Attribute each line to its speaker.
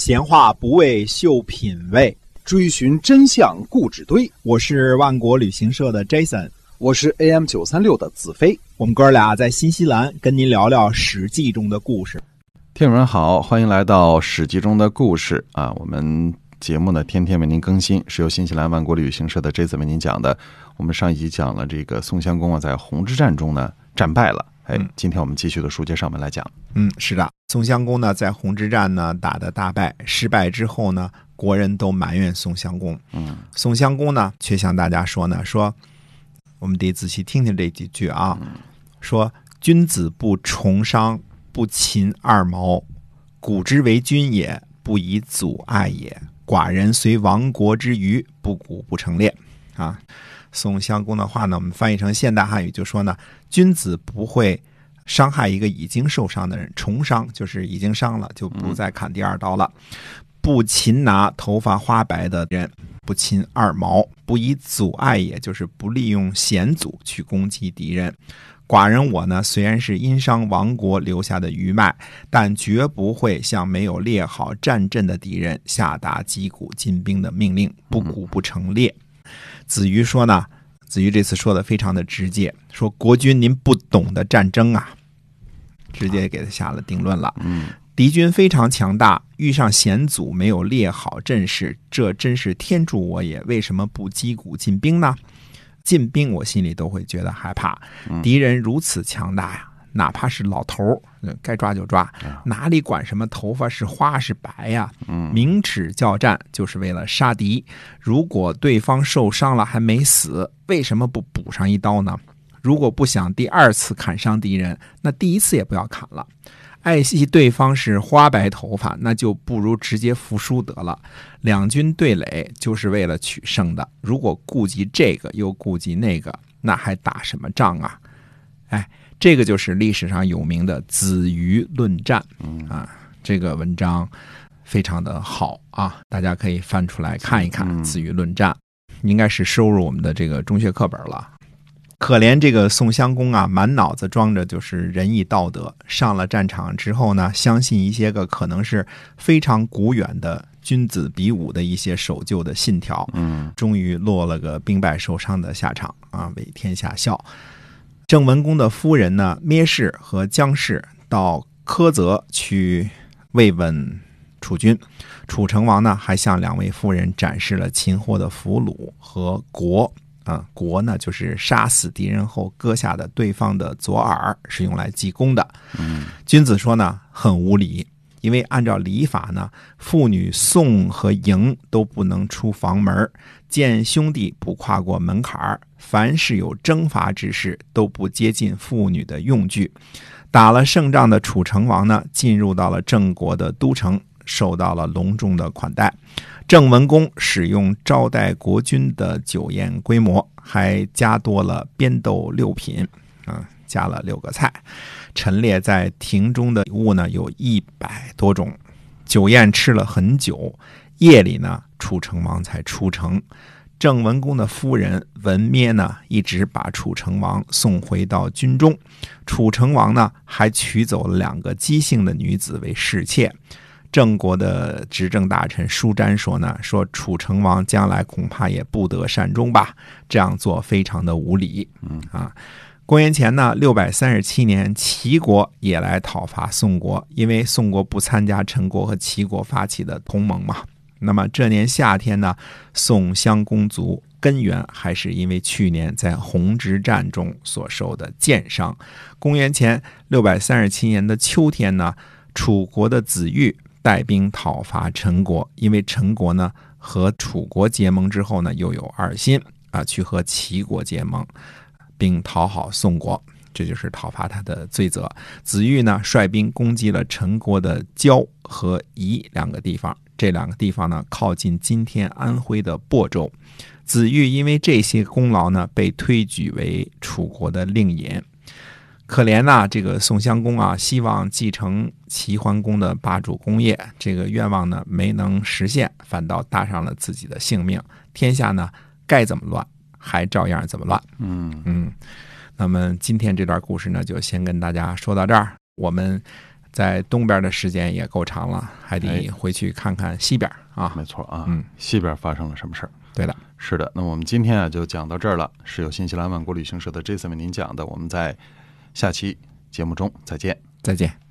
Speaker 1: 闲话不为秀品味，
Speaker 2: 追寻真相故纸堆。
Speaker 1: 我是万国旅行社的 Jason，
Speaker 2: 我是 AM 九三六的子飞。
Speaker 1: 我们哥俩在新西兰跟您聊聊《史记》中的故事。
Speaker 3: 听友们好，欢迎来到《史记》中的故事啊！我们节目呢天天为您更新，是由新西兰万国旅行社的 Jason 为您讲的。我们上一集讲了这个宋襄公啊，在红之战中呢战败了。哎，今天我们继续的书接上文来讲。
Speaker 1: 嗯，是的，宋襄公呢在闳之战呢打的大败，失败之后呢，国人都埋怨宋襄公。
Speaker 3: 嗯，
Speaker 1: 宋襄公呢却向大家说呢，说我们得仔细听听这几句啊，说君子不重伤，不秦二毛，古之为君也，不以阻碍也。寡人虽亡国之余，不鼓不成列。啊。宋襄公的话呢，我们翻译成现代汉语就说呢，君子不会伤害一个已经受伤的人，重伤就是已经伤了，就不再砍第二刀了。不擒拿头发花白的人，不擒二毛，不以阻碍，也就是不利用险阻去攻击敌人。寡人我呢，虽然是因伤亡国留下的余脉，但绝不会向没有列好战阵的敌人下达击鼓进兵的命令，不鼓不成列。子瑜说呢，子瑜这次说的非常的直接，说国君您不懂得战争啊，直接给他下了定论了。
Speaker 3: 嗯，
Speaker 1: 敌军非常强大，遇上险阻没有列好阵势，这真是天助我也。为什么不击鼓进兵呢？进兵我心里都会觉得害怕，敌人如此强大呀。哪怕是老头儿，该抓就抓，哪里管什么头发是花是白呀？明尺叫战就是为了杀敌。如果对方受伤了还没死，为什么不补上一刀呢？如果不想第二次砍伤敌人，那第一次也不要砍了。爱惜对方是花白头发，那就不如直接服输得了。两军对垒就是为了取胜的，如果顾及这个又顾及那个，那还打什么仗啊？哎。这个就是历史上有名的《子瑜论战》啊，这个文章非常的好啊，大家可以翻出来看一看《子瑜论战》，应该是收入我们的这个中学课本了。可怜这个宋襄公啊，满脑子装着就是仁义道德，上了战场之后呢，相信一些个可能是非常古远的君子比武的一些守旧的信条，
Speaker 3: 嗯，
Speaker 1: 终于落了个兵败受伤的下场。啊，为天下笑。郑文公的夫人呢，蔑氏和姜氏到苛责去慰问楚军，楚成王呢还向两位夫人展示了擒获的俘虏和国啊国呢就是杀死敌人后割下的对方的左耳，是用来记功的。
Speaker 3: 嗯，
Speaker 1: 君子说呢很无礼。因为按照礼法呢，妇女送和迎都不能出房门见兄弟不跨过门槛凡是有征伐之事都不接近妇女的用具。打了胜仗的楚成王呢，进入到了郑国的都城，受到了隆重的款待。郑文公使用招待国君的酒宴规模，还加多了边豆六品，啊，加了六个菜。陈列在庭中的礼物呢，有一百多种。酒宴吃了很久，夜里呢，楚成王才出城。郑文公的夫人文咩呢，一直把楚成王送回到军中。楚成王呢，还娶走了两个姬姓的女子为侍妾。郑国的执政大臣舒詹说呢，说楚成王将来恐怕也不得善终吧，这样做非常的无礼。
Speaker 3: 嗯
Speaker 1: 啊。公元前呢，六百三十七年，齐国也来讨伐宋国，因为宋国不参加陈国和齐国发起的同盟嘛。那么这年夏天呢，宋襄公族，根源还是因为去年在闳之战中所受的箭伤。公元前六百三十七年的秋天呢，楚国的子玉带兵讨伐陈国，因为陈国呢和楚国结盟之后呢，又有二心啊，去和齐国结盟。并讨好宋国，这就是讨伐他的罪责。子玉呢，率兵攻击了陈国的焦和夷两个地方，这两个地方呢，靠近今天安徽的亳州。子玉因为这些功劳呢，被推举为楚国的令尹。可怜呐，这个宋襄公啊，希望继承齐桓公的霸主功业，这个愿望呢没能实现，反倒搭上了自己的性命。天下呢，该怎么乱？还照样怎么乱？
Speaker 3: 嗯
Speaker 1: 嗯，那么今天这段故事呢，就先跟大家说到这儿。我们在东边的时间也够长了，还得
Speaker 3: 哎
Speaker 1: 回去看看西边啊。
Speaker 3: 没错啊，
Speaker 1: 嗯，
Speaker 3: 西边发生了什么事儿？
Speaker 1: 对的，
Speaker 3: 是的，那我们今天啊就讲到这儿了，是由新西兰万国旅行社的 Jason 为您讲的，我们在下期节目中再见。
Speaker 1: 再见。